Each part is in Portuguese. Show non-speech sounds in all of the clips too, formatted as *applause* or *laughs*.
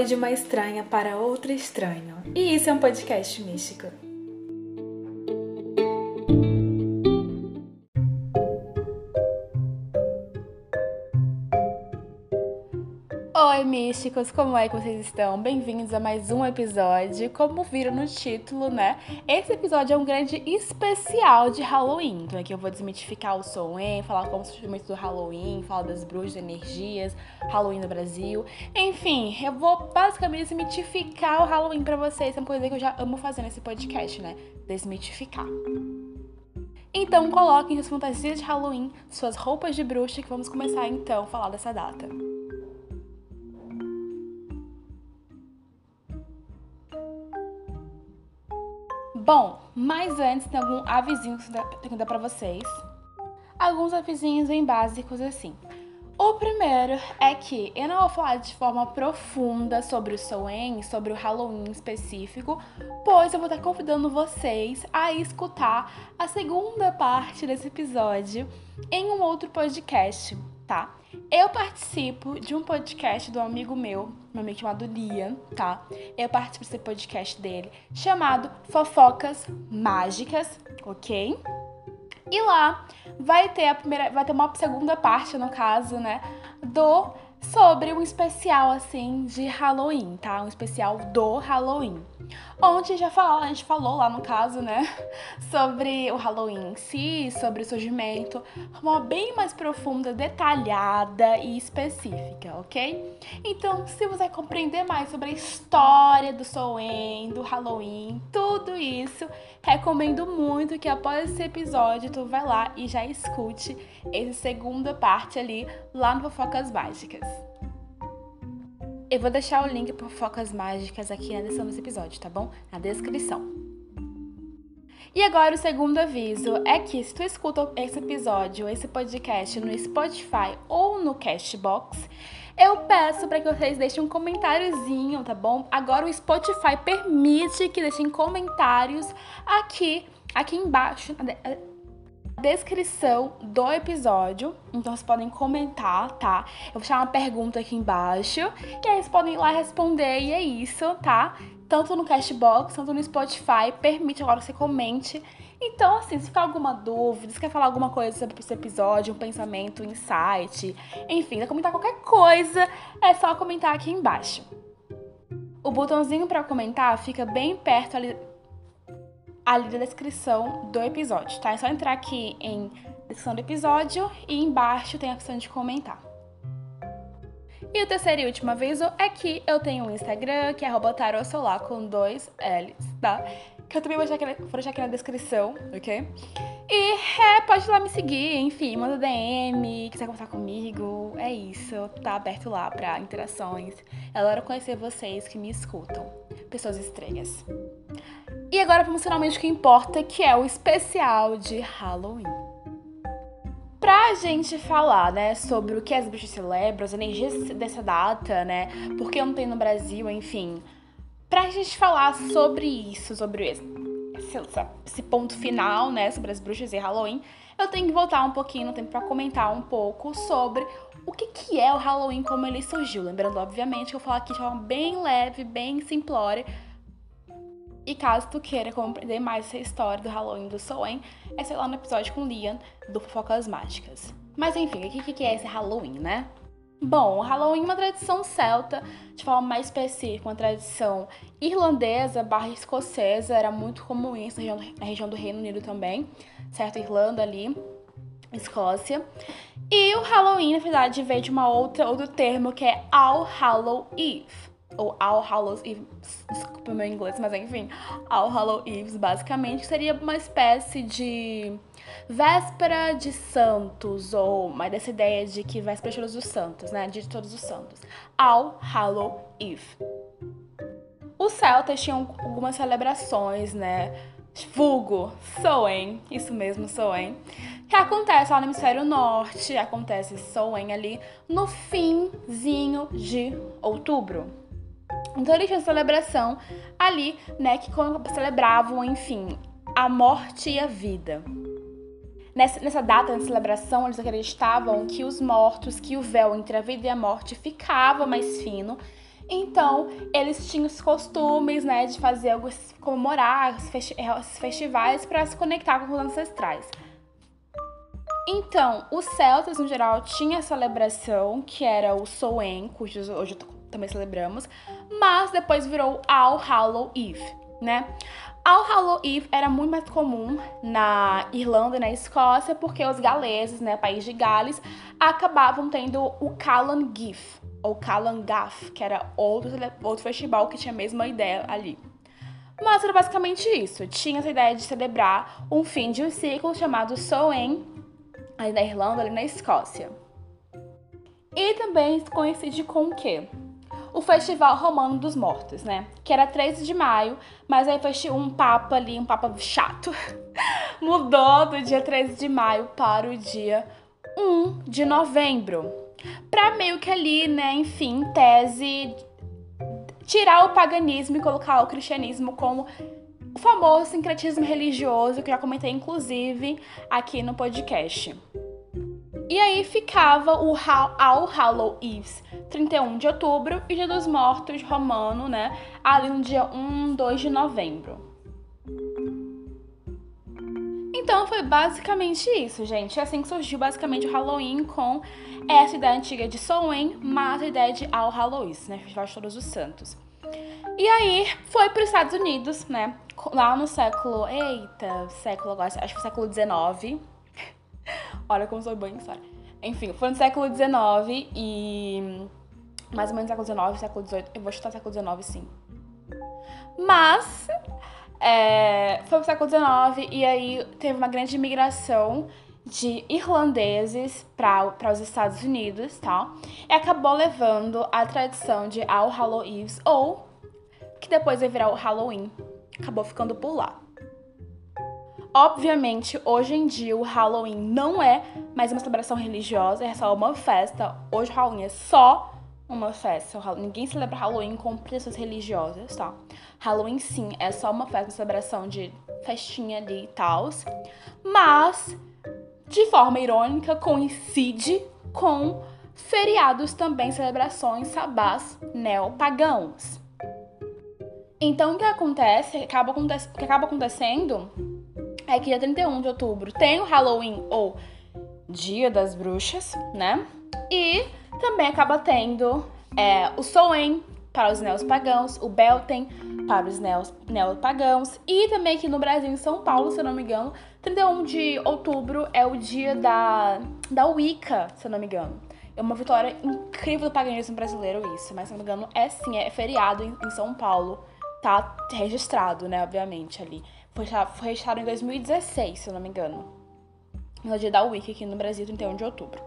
Foi de uma estranha para outra estranho. E isso é um podcast místico. Oi, místicos, como é que vocês estão? Bem-vindos a mais um episódio. Como viram no título, né? Esse episódio é um grande especial de Halloween. Então aqui eu vou desmitificar o Soen, falar como se o do Halloween, falar das bruxas, energias, Halloween no Brasil. Enfim, eu vou basicamente desmitificar o Halloween para vocês. É uma coisa que eu já amo fazer nesse podcast, né? Desmitificar. Então coloquem suas fantasias de Halloween, suas roupas de bruxa, que vamos começar então a falar dessa data. Bom, mas antes tem algum avisinho que eu dar pra vocês. Alguns avisinhos bem básicos assim. O primeiro é que eu não vou falar de forma profunda sobre o Soen, sobre o Halloween específico, pois eu vou estar convidando vocês a escutar a segunda parte desse episódio em um outro podcast, tá? Eu participo de um podcast do amigo meu, meu amigo chamado Liam, tá? Eu participo desse podcast dele, chamado Fofocas Mágicas, ok? E lá vai ter a primeira, vai ter uma segunda parte, no caso, né, do sobre um especial assim de Halloween, tá? Um especial do Halloween. Onde já falou, a gente falou lá no caso, né, *laughs* sobre o Halloween em si, sobre o surgimento, uma bem mais profunda, detalhada e específica, ok? Então, se você compreender mais sobre a história do Soen, do Halloween, tudo isso, recomendo muito que após esse episódio tu vai lá e já escute essa segunda parte ali lá no Fofocas Mágicas. Eu vou deixar o link para focas mágicas aqui na descrição desse episódio, tá bom? Na descrição. E agora o segundo aviso é que se tu escuta esse episódio, esse podcast no Spotify ou no Cashbox, eu peço para que vocês deixem um comentáriozinho, tá bom? Agora o Spotify permite que deixem comentários aqui, aqui embaixo, descrição do episódio. Então vocês podem comentar, tá? Eu vou deixar uma pergunta aqui embaixo. E aí vocês podem ir lá responder. E é isso, tá? Tanto no Cashbox, tanto no Spotify. Permite agora que você comente. Então, assim, se ficar alguma dúvida, se quer falar alguma coisa sobre esse episódio, um pensamento, um insight, enfim, quer comentar qualquer coisa, é só comentar aqui embaixo. O botãozinho para comentar fica bem perto ali ali na descrição do episódio, tá? É só entrar aqui em descrição do episódio e embaixo tem a opção de comentar. E o terceiro e último aviso é que eu tenho um Instagram, que é tarotsolar com dois L's, tá? Que eu também vou deixar, aqui, vou deixar aqui na descrição, ok? E é, pode ir lá me seguir, enfim, manda DM, quiser conversar comigo, é isso, tá aberto lá pra interações. É hora conhecer vocês que me escutam, pessoas estranhas. E agora vamos finalmente o que importa, que é o especial de Halloween. Pra gente falar, né, sobre o que as bruxas celebram, as energias dessa data, né, porque não tem no Brasil, enfim. Pra gente falar sobre isso, sobre esse, esse ponto final, né, sobre as bruxas e Halloween, eu tenho que voltar um pouquinho no tempo para comentar um pouco sobre o que, que é o Halloween, como ele surgiu. Lembrando, obviamente, que eu falar aqui de forma bem leve, bem simplória, e caso tu queira compreender mais essa história do Halloween do Soen, é sei lá no episódio com Liam do Fofocas Mágicas. Mas enfim, o que, que é esse Halloween, né? Bom, o Halloween é uma tradição celta, de forma mais específica, uma tradição irlandesa barra escocesa, era muito comum isso na região, na região do Reino Unido também, certo? Irlanda ali, Escócia. E o Halloween, na verdade, veio de uma outra, outro termo que é All Hallow Eve ou All Hallows Eve, desculpa meu inglês, mas enfim, All Hallow Eves, basicamente, seria uma espécie de véspera de santos, ou mais dessa ideia de que véspera de todos os santos, né, dia de todos os santos. All Hallow Eve. Os celtas tinham algumas celebrações, né, vulgo, Soen, isso mesmo, Soen, que acontece lá no hemisfério norte, acontece Soen ali no finzinho de outubro. Então eles tinham celebração ali, né, que celebravam, enfim, a morte e a vida. Nessa, nessa data de celebração, eles acreditavam que os mortos, que o véu entre a vida e a morte ficava mais fino Então, eles tinham os costumes, né, de fazer algo, comemorar esses festivais para se conectar com os ancestrais. Então, os celtas, no geral, tinham a celebração, que era o Soen, cujo hoje também celebramos, mas depois virou All Hallow Eve, né? All Hallow Eve era muito mais comum na Irlanda e na Escócia, porque os galeses, né, país de Gales, acabavam tendo o Callan Gif, ou Callan Gaff, que era outro, outro festival que tinha a mesma ideia ali. Mas era basicamente isso. Tinha essa ideia de celebrar um fim de um ciclo chamado Soen, ali na Irlanda, ali na Escócia. E também coincide com o quê? O Festival Romano dos Mortos, né? Que era 13 de maio, mas aí foi um papa ali, um papa chato, *laughs* mudou do dia 13 de maio para o dia 1 de novembro. Pra meio que ali, né, enfim, tese tirar o paganismo e colocar o cristianismo como o famoso sincretismo religioso que eu já comentei inclusive aqui no podcast. E aí ficava o All Hallow Eves, 31 de outubro, e Dia dos Mortos romano, né? Ali no dia 1, 2 de novembro. Então foi basicamente isso, gente. É assim que surgiu basicamente o Halloween com essa ideia antiga de Samhain, mas a ideia de All Hallows, né? Festival de Todos os Santos. E aí foi para os Estados Unidos, né? Lá no século. Eita, século agora, acho que século XIX. *laughs* Olha como sou bem história. Enfim, foi no século XIX e. Mais ou menos século XIX, século XVIII. Eu vou chutar século XIX, sim. Mas. É, foi pro século XIX e aí teve uma grande imigração de irlandeses para os Estados Unidos, tá? E acabou levando a tradição de All Hallow Eves, ou que depois vai virar o Halloween. Acabou ficando por lá. Obviamente, hoje em dia o Halloween não é mais uma celebração religiosa, é só uma festa. Hoje o Halloween é só uma festa. Ninguém celebra Halloween com pretensões religiosas, tá? Halloween sim é só uma festa, uma celebração de festinha ali e tal. Mas, de forma irônica, coincide com feriados também, celebrações sabás neopagãos. Então, o que acontece, acaba, o que acaba acontecendo é que dia 31 de outubro tem o Halloween ou Dia das Bruxas, né? E também acaba tendo é, o Soen para os neopagãos, o Belten para os neopagãos e também aqui no Brasil, em São Paulo, se eu não me engano, 31 de outubro é o dia da, da Wicca, se eu não me engano. É uma vitória incrível do paganismo brasileiro isso, mas se eu não me engano é sim, é feriado em, em São Paulo, tá registrado, né, obviamente, ali. Foi, foi registrado em 2016, se eu não me engano. No dia da Wiki aqui no Brasil, 31 de outubro.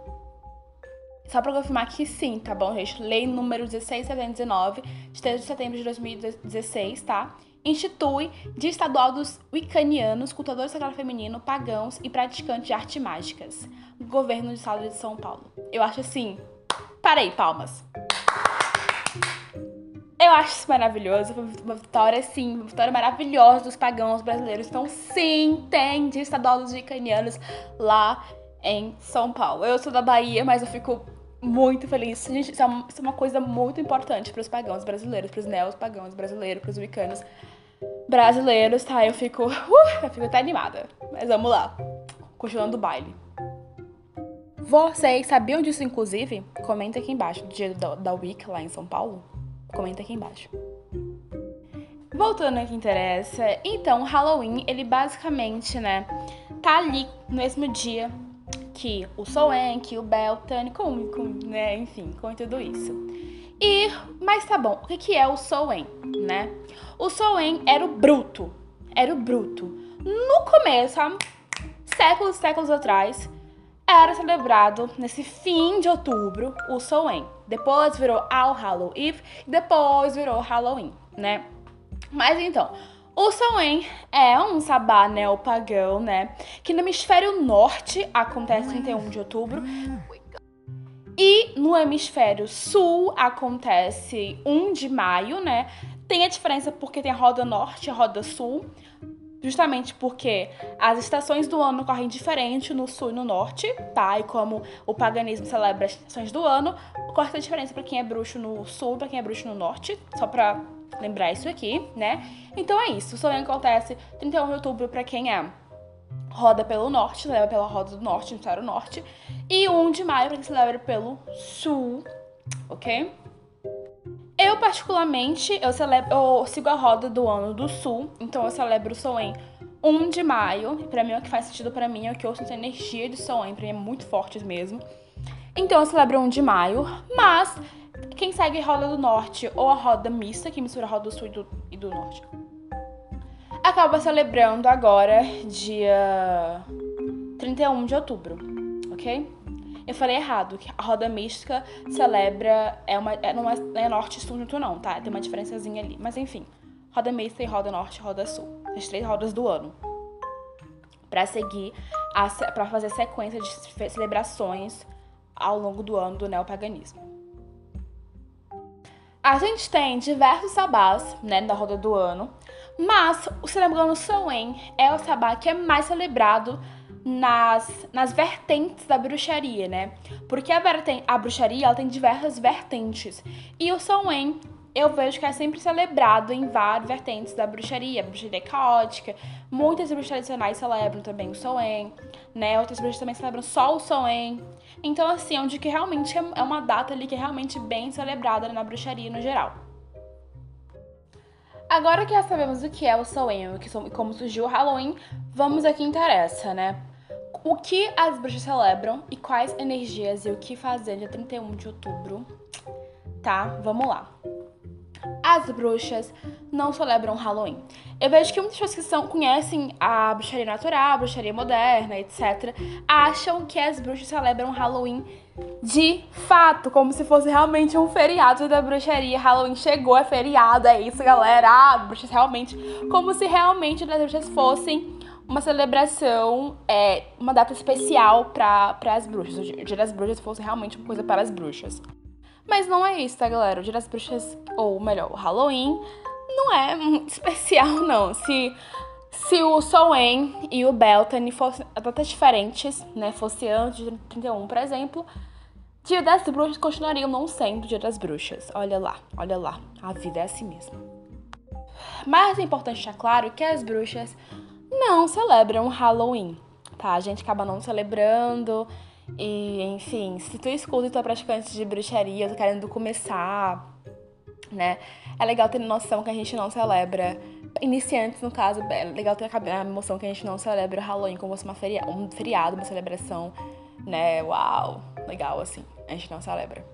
Só para confirmar que sim, tá bom, gente? Lei número 1619, de 3 de setembro de 2016, tá? Institui Dia Estadual dos Wiccanianos, cultadores sagrado feminino, pagãos e praticantes de artes mágicas. Governo do Estado de São Paulo. Eu acho assim. Parei, palmas. Eu acho isso maravilhoso. Uma vitória, sim, uma vitória maravilhosa dos pagãos brasileiros. Então, sim, tem dia estadual dos vicanianos lá em São Paulo. Eu sou da Bahia, mas eu fico muito feliz. Gente, isso é uma, isso é uma coisa muito importante para os pagãos brasileiros, para os neos pagãos brasileiros, para os wicanos brasileiros, tá? Eu fico, uh, eu fico até animada. Mas vamos lá. Continuando o baile. Vocês sabiam disso, inclusive? Comenta aqui embaixo, do dia da, da Week lá em São Paulo. Comenta aqui embaixo. Voltando ao que interessa, então, Halloween, ele basicamente, né, tá ali no mesmo dia que o Soen, que o Beltane, com, com, né, enfim, com tudo isso. E, mas tá bom, o que, que é o Soen, né? O Soen era o bruto, era o bruto. No começo, há séculos e séculos atrás, era celebrado nesse fim de outubro o Soen. Depois virou All Hallow Eve depois virou Halloween, né? Mas então, o Samhain é um sabá neopagão, né? Que no hemisfério norte acontece 31 de outubro. E no hemisfério sul acontece 1 de maio, né? Tem a diferença porque tem a roda norte e a roda sul. Justamente porque as estações do ano correm diferente no sul e no norte, tá? E como o paganismo celebra as estações do ano, corre a diferença para quem é bruxo no sul e para quem é bruxo no norte, só pra lembrar isso aqui, né? Então é isso, o sonho acontece 31 de outubro para quem é roda pelo norte, celebra pela roda do norte, no Norte, e 1 de maio para quem celebra pelo sul, ok? Particularmente, eu, celebro, eu sigo a roda do ano do sul, então eu celebro o Soen 1 de maio. Pra mim, é o que faz sentido pra mim, é o que eu sinto energia de Soen, pra mim é muito forte mesmo. Então eu celebro 1 de maio, mas quem segue a roda do norte ou a roda mista, que mistura a roda do sul e do, e do norte, acaba celebrando agora, dia 31 de outubro, ok? Eu falei errado, que a roda mística celebra. É uma, é, é, não é norte e sul junto, não, tá? Tem uma diferençazinha ali. Mas enfim, roda mística e roda norte e roda sul. As três rodas do ano. Pra seguir, a, pra fazer sequência de celebrações ao longo do ano do neopaganismo. A gente tem diversos sabás, né, da roda do ano, mas, o Soen é o sabá que é mais celebrado nas, nas vertentes da bruxaria, né? Porque a, a bruxaria ela tem diversas vertentes. E o Samhain eu vejo que é sempre celebrado em várias vertentes da bruxaria, a bruxaria caótica. Muitas bruxas tradicionais celebram também o Samhain, né? Outras bruxas também celebram só o Samhain. Então, assim, é onde que realmente é, é uma data ali que é realmente bem celebrada na bruxaria no geral. Agora que já sabemos o que é o Samhain e como surgiu o Halloween, vamos ao que interessa, né? O que as bruxas celebram e quais energias e o que fazer dia 31 de outubro, tá? Vamos lá. As bruxas não celebram Halloween. Eu vejo que muitas pessoas que são, conhecem a bruxaria natural, a bruxaria moderna, etc., acham que as bruxas celebram Halloween de fato, como se fosse realmente um feriado da bruxaria. Halloween chegou, é feriado, é isso, galera. Ah, bruxas realmente. Como se realmente as bruxas fossem uma celebração, é, uma data especial para as bruxas. O Dia das Bruxas fosse realmente uma coisa para as bruxas. Mas não é isso, tá, galera? O Dia das Bruxas, ou melhor, o Halloween, não é muito *laughs* especial, não. Se, se o Soen e o Beltane fossem datas diferentes, né? Fosse antes de 31, por exemplo, Dia das Bruxas continuariam não sendo Dia das Bruxas. Olha lá, olha lá. A vida é assim mesmo. Mas é importante deixar claro que as bruxas não celebram Halloween, tá? A gente acaba não celebrando. E, enfim, se tu escuta e tu é praticante de bruxaria, tu querendo começar, né? É legal ter noção que a gente não celebra. Iniciantes, no caso, é legal ter a noção que a gente não celebra o Halloween como se fosse uma feria, um feriado, uma celebração, né? Uau, legal, assim. A gente não celebra.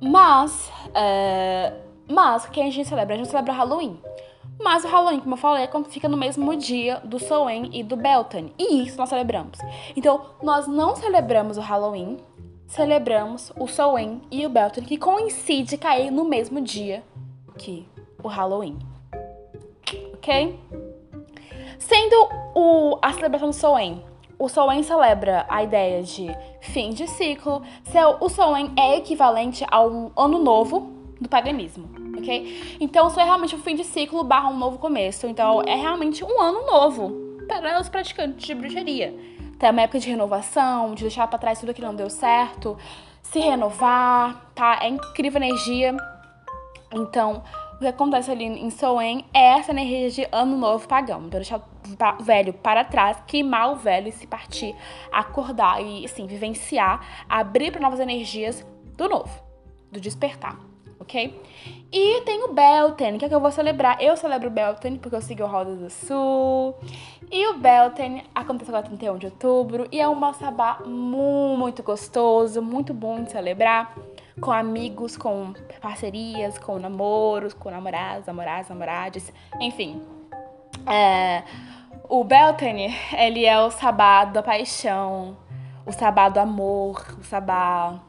Mas, é, mas o que a gente celebra? A gente celebra Halloween. Mas o Halloween, como eu falei, é fica no mesmo dia do Samhain e do Beltane. E isso nós celebramos. Então, nós não celebramos o Halloween, celebramos o Samhain e o Beltane, que coincide cair no mesmo dia que o Halloween. Ok? Sendo o, a celebração do Samhain, o Samhain celebra a ideia de fim de ciclo. O Samhain é equivalente a um ano novo do paganismo ok? Então, isso é realmente um fim de ciclo barra um novo começo. Então, é realmente um ano novo para os praticantes de bruxaria. Tem uma época de renovação, de deixar para trás tudo que não deu certo, se renovar, tá? É incrível energia. Então, o que acontece ali em Soen é essa energia de ano novo pagão. Então, deixar o velho para trás, queimar o velho e se partir, acordar e, assim, vivenciar, abrir para novas energias do novo, do despertar ok? E tem o Belten, que é que eu vou celebrar. Eu celebro o Belten porque eu sigo o Roda do Sul. E o Belten acontece agora 31 de outubro e é um sabá muito gostoso, muito bom de celebrar. Com amigos, com parcerias, com namoros, com namorados, namoradas, namoradas, enfim. É, o Belten, ele é o sabá da paixão, o sabá do amor, o sabá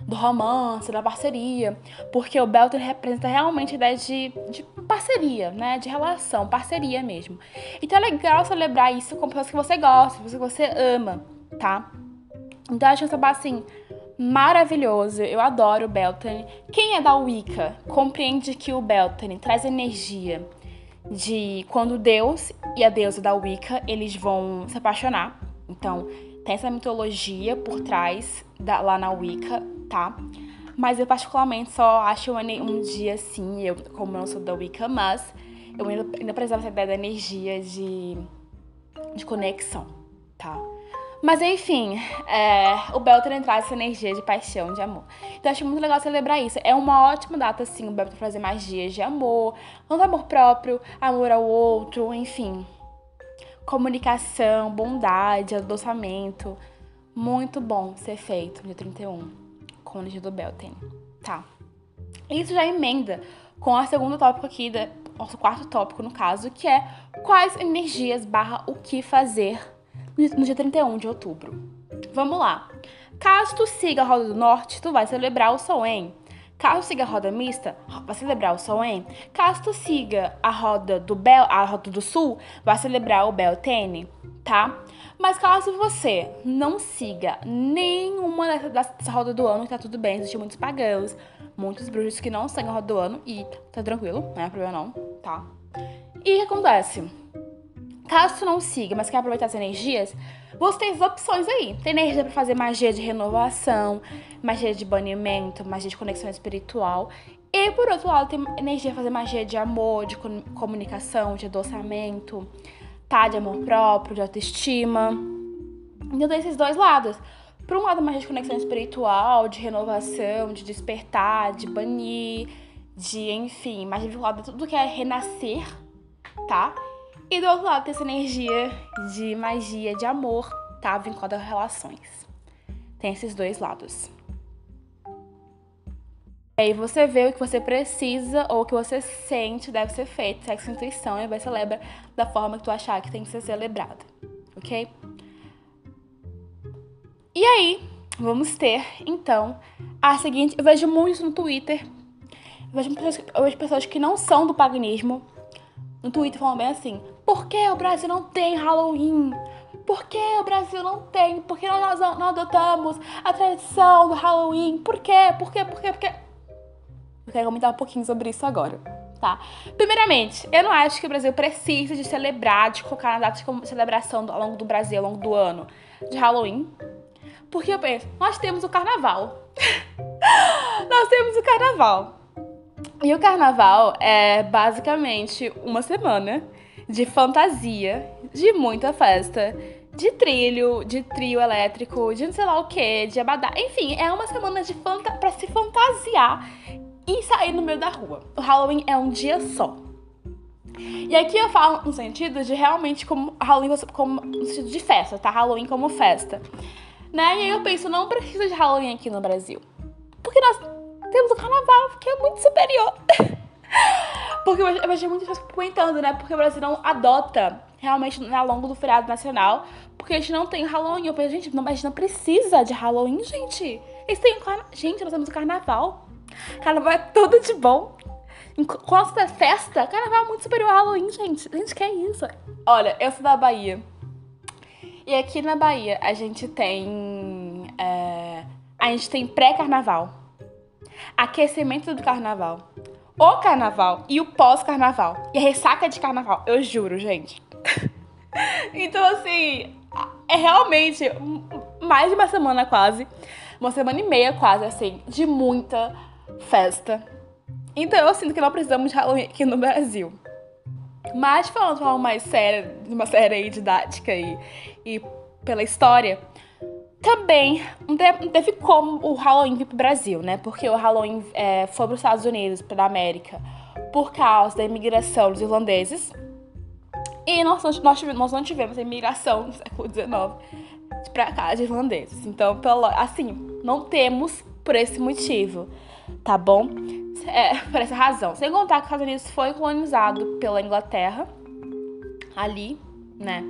do romance, da parceria, porque o Belton representa realmente a ideia de, de parceria, né? De relação, parceria mesmo. Então é legal celebrar isso com pessoas que você gosta, pessoas que você ama, tá? Então eu acho um assim maravilhoso. Eu adoro o Beltane. Quem é da Wicca compreende que o Beltane traz energia de quando Deus e a deusa da Wicca, eles vão se apaixonar. Então, tem essa mitologia por trás da, lá na Wicca, tá? Mas eu particularmente só acho um, dia assim, eu como eu não sou da Wicca, mas eu ainda, ainda precisava saber da energia de, de conexão, tá? Mas enfim, é, o Belter traz essa energia de paixão, de amor. Então acho muito legal celebrar isso. É uma ótima data, assim, o Belter fazer magias de amor, tanto amor próprio, amor ao outro, enfim. Comunicação, bondade, adoçamento. Muito bom ser feito no dia 31, com energia do Belten. Tá. Isso já emenda com a segunda tópico aqui, da, nosso quarto tópico no caso, que é quais energias barra o que fazer no dia 31 de outubro. Vamos lá. Caso tu siga a Roda do Norte, tu vai celebrar o Soen. Caso siga a roda mista, vai celebrar o Soen. Caso tu siga a roda do Bel, a roda do Sul, vai celebrar o Beltene, tá? Mas caso você não siga nenhuma dessas dessa roda do ano, tá tudo bem, existem muitos pagãos, muitos bruxos que não seguem a roda do ano e tá tranquilo, não é problema não, tá? E o que acontece? Caso não siga, mas quer aproveitar as energias, você tem as opções aí. Tem energia para fazer magia de renovação, magia de banimento, magia de conexão espiritual. E por outro lado, tem energia para fazer magia de amor, de comunicação, de adoçamento, tá? De amor próprio, de autoestima. Então tem esses dois lados. Por um lado, magia de conexão espiritual, de renovação, de despertar, de banir, de, enfim, magia vinculada a tudo que é renascer, tá? E do outro lado tem essa energia de magia, de amor, tá? Vinculada a relações. Tem esses dois lados. E aí você vê o que você precisa ou o que você sente deve ser feito, sexo e intuição, e vai celebra da forma que tu achar que tem que ser celebrado, ok? E aí, vamos ter, então, a seguinte... Eu vejo muito no Twitter, eu vejo pessoas, eu vejo pessoas que não são do paganismo no Twitter falando bem assim: por que o Brasil não tem Halloween? Por que o Brasil não tem? Por que nós não adotamos a tradição do Halloween? Por quê? Por quê? Por quê? Por quê? Eu quero comentar um pouquinho sobre isso agora, tá? Primeiramente, eu não acho que o Brasil precisa de celebrar, de colocar na data de celebração ao longo do Brasil, ao longo do ano, de Halloween. Porque eu penso, nós temos o carnaval. *laughs* nós temos o carnaval. E o carnaval é basicamente uma semana de fantasia, de muita festa, de trilho, de trio elétrico, de não sei lá o que, de abadá. Enfim, é uma semana de fanta para se fantasiar e sair no meio da rua. O Halloween é um dia só. E aqui eu falo no sentido de realmente como Halloween como no sentido de festa, tá? Halloween como festa. Né? E aí eu penso, não precisa de Halloween aqui no Brasil. Porque nós temos o carnaval, que é muito superior. *laughs* Porque eu vejo muitas pessoas comentando, né? Porque o Brasil não adota realmente ao longo do feriado nacional. Porque a gente não tem Halloween. Eu penso, gente, não, a gente não precisa de Halloween, gente. Eles têm carna... Gente, nós temos o carnaval. Carnaval é tudo de bom. Enquanto é festa, carnaval é muito superior ao Halloween, gente. Gente quer isso. Olha, eu sou da Bahia. E aqui na Bahia a gente tem. É... A gente tem pré-carnaval aquecimento do carnaval, o carnaval e o pós-carnaval. E a ressaca de carnaval, eu juro, gente. *laughs* então, assim, é realmente mais de uma semana quase, uma semana e meia quase, assim, de muita festa. Então eu sinto que não precisamos de Halloween aqui no Brasil. Mas falando de forma mais séria, de uma série didática e, e pela história, também não teve como o Halloween vir pro Brasil, né? Porque o Halloween é, foi para os Estados Unidos, para a América, por causa da imigração dos irlandeses. E nós, nós, nós não tivemos a imigração *laughs* no século XIX para cá de irlandeses. Então, pelo, assim, não temos por esse motivo, tá bom? É, *laughs* por essa razão. Sem contar que os Estados Unidos foi colonizado pela Inglaterra, ali, né?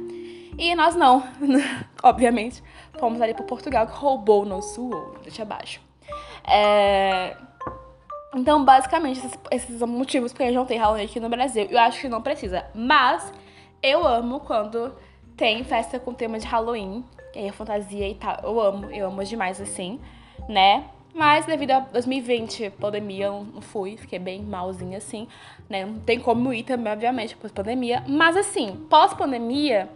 E nós não, *laughs* obviamente fomos ali para Portugal, que roubou o nosso ouro. Deixa abaixo. É... Então, basicamente, esses, esses são motivos porque a gente não tem Halloween aqui no Brasil. Eu acho que não precisa. Mas eu amo quando tem festa com tema de Halloween, que é fantasia e tal. Eu amo, eu amo demais assim, né? Mas devido a 2020, pandemia, eu não fui, fiquei bem malzinha assim, né? Não tem como ir também, obviamente, pós pandemia. Mas assim, pós pandemia,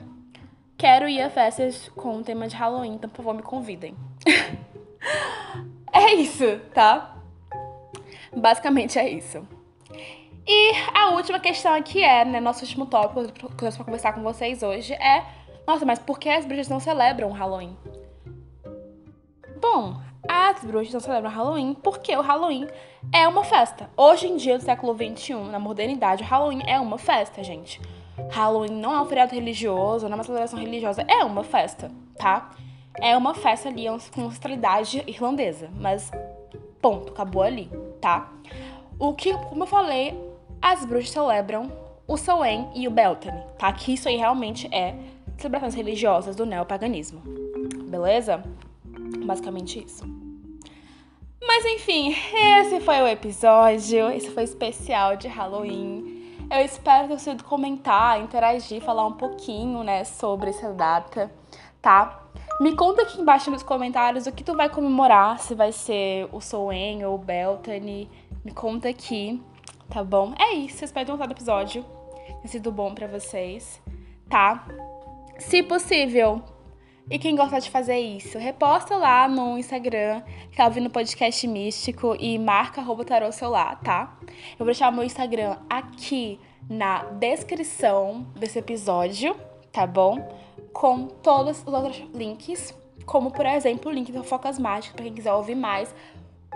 quero ir a festas com o tema de Halloween, então por favor me convidem. *laughs* é isso, tá? Basicamente é isso. E a última questão aqui é, né, nosso último tópico que eu pra conversar com vocês hoje é, nossa, mas por que as bruxas não celebram Halloween? Bom, as bruxas não celebram Halloween porque o Halloween é uma festa. Hoje em dia, no século XXI, na modernidade, o Halloween é uma festa, gente. Halloween não é um feriado religioso, não é uma celebração religiosa, é uma festa, tá? É uma festa ali com ancestralidade irlandesa, mas ponto, acabou ali, tá? O que, como eu falei, as bruxas celebram o Samhain e o Beltane, tá? Que isso aí realmente é celebrações religiosas do neopaganismo, beleza? Basicamente isso. Mas enfim, esse foi o episódio. Esse foi especial de Halloween. Eu espero ter sido comentar, interagir, falar um pouquinho, né, sobre essa data, tá? Me conta aqui embaixo nos comentários o que tu vai comemorar, se vai ser o Soen ou o Beltane. Me conta aqui, tá bom? É isso, espero ter gostado do episódio. Tem sido bom para vocês, tá? Se possível, e quem gosta de fazer isso, reposta lá no Instagram, tá ouvindo podcast místico e marca arroba tarô celular, tá? Eu vou deixar o meu Instagram aqui na descrição desse episódio, tá bom? Com todos os outros links, como por exemplo o link do Focas Mágicas, pra quem quiser ouvir mais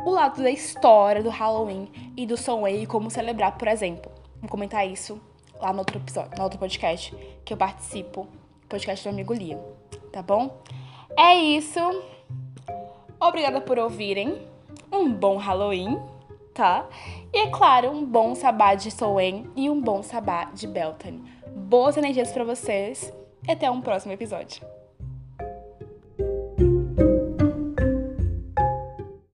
o lado da história do Halloween e do Samhain e como celebrar, por exemplo. Vou comentar isso lá no outro episódio, no outro podcast que eu participo, podcast do amigo Liam tá bom? É isso. Obrigada por ouvirem. Um bom Halloween, tá? E é claro, um bom sabá de Soen e um bom sabá de Beltane. Boas energias para vocês e até um próximo episódio.